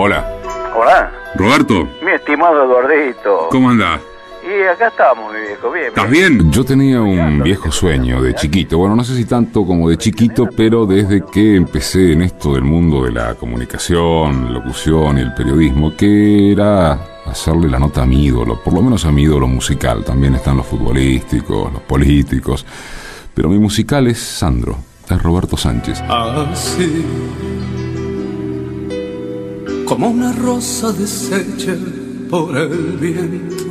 Hola. Hola. Roberto. Mi estimado Eduardito. ¿Cómo andás? Y acá estamos, mi viejo. Bien. ¿Estás bien? Yo tenía un viejo sueño de chiquito. Bueno, no sé si tanto como de chiquito, pero desde que empecé en esto del mundo de la comunicación, locución y el periodismo, que era hacerle la nota a mi ídolo, por lo menos a mi ídolo musical. También están los futbolísticos, los políticos. Pero mi musical es Sandro, es Roberto Sánchez. Así como una rosa deshecha por el viento.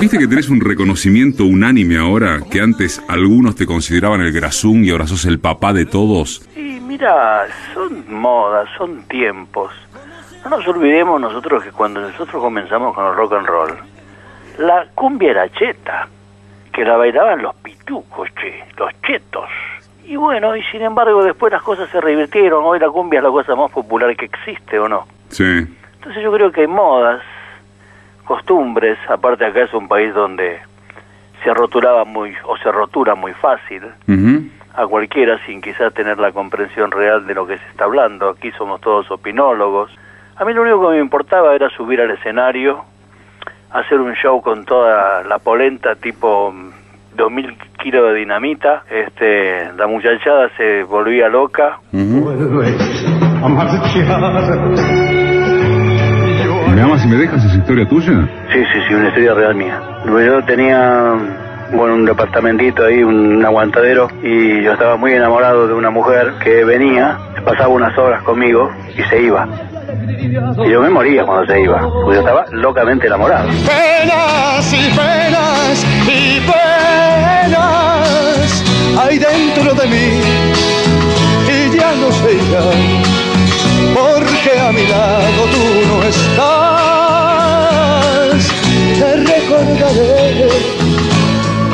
¿Viste que tenés un reconocimiento unánime ahora? Que antes algunos te consideraban el grasún y ahora sos el papá de todos. Y mira, son modas, son tiempos. No nos olvidemos nosotros que cuando nosotros comenzamos con el rock and roll, la cumbia era cheta, que la bailaban los pitucos, che, los chetos. Y bueno, y sin embargo después las cosas se revirtieron, hoy la cumbia es la cosa más popular que existe, ¿o no? Sí. Entonces yo creo que hay modas, costumbres, aparte acá es un país donde se rotulaba muy, o se rotura muy fácil a cualquiera sin quizás tener la comprensión real de lo que se está hablando, aquí somos todos opinólogos. A mí lo único que me importaba era subir al escenario, hacer un show con toda la polenta tipo 2000 kilos de dinamita, este, la muchachada se volvía loca. ¿Me amas y me dejas esa historia tuya? Sí, sí, sí, una historia real mía. Yo tenía bueno, un departamentito ahí, un aguantadero, y yo estaba muy enamorado de una mujer que venía, pasaba unas horas conmigo y se iba. Y yo me moría cuando se iba, porque yo estaba locamente enamorado. Penas de mí y ya no sé ya, porque a mi lado tú no estás. Te recordaré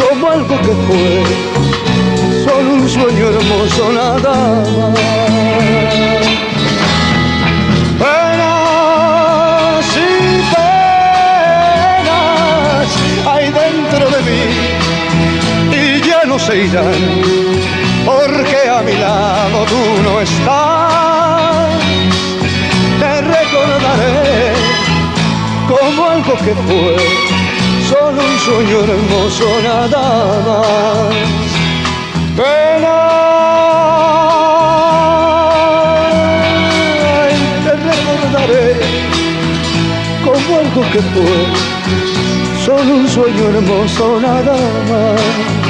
como algo que fue, solo un sueño hermoso nada más. Porque a mi lado tú no estás. Te recordaré como algo que fue, solo un sueño hermoso nada más. Penas, te recordaré como algo que fue, solo un sueño hermoso nada más.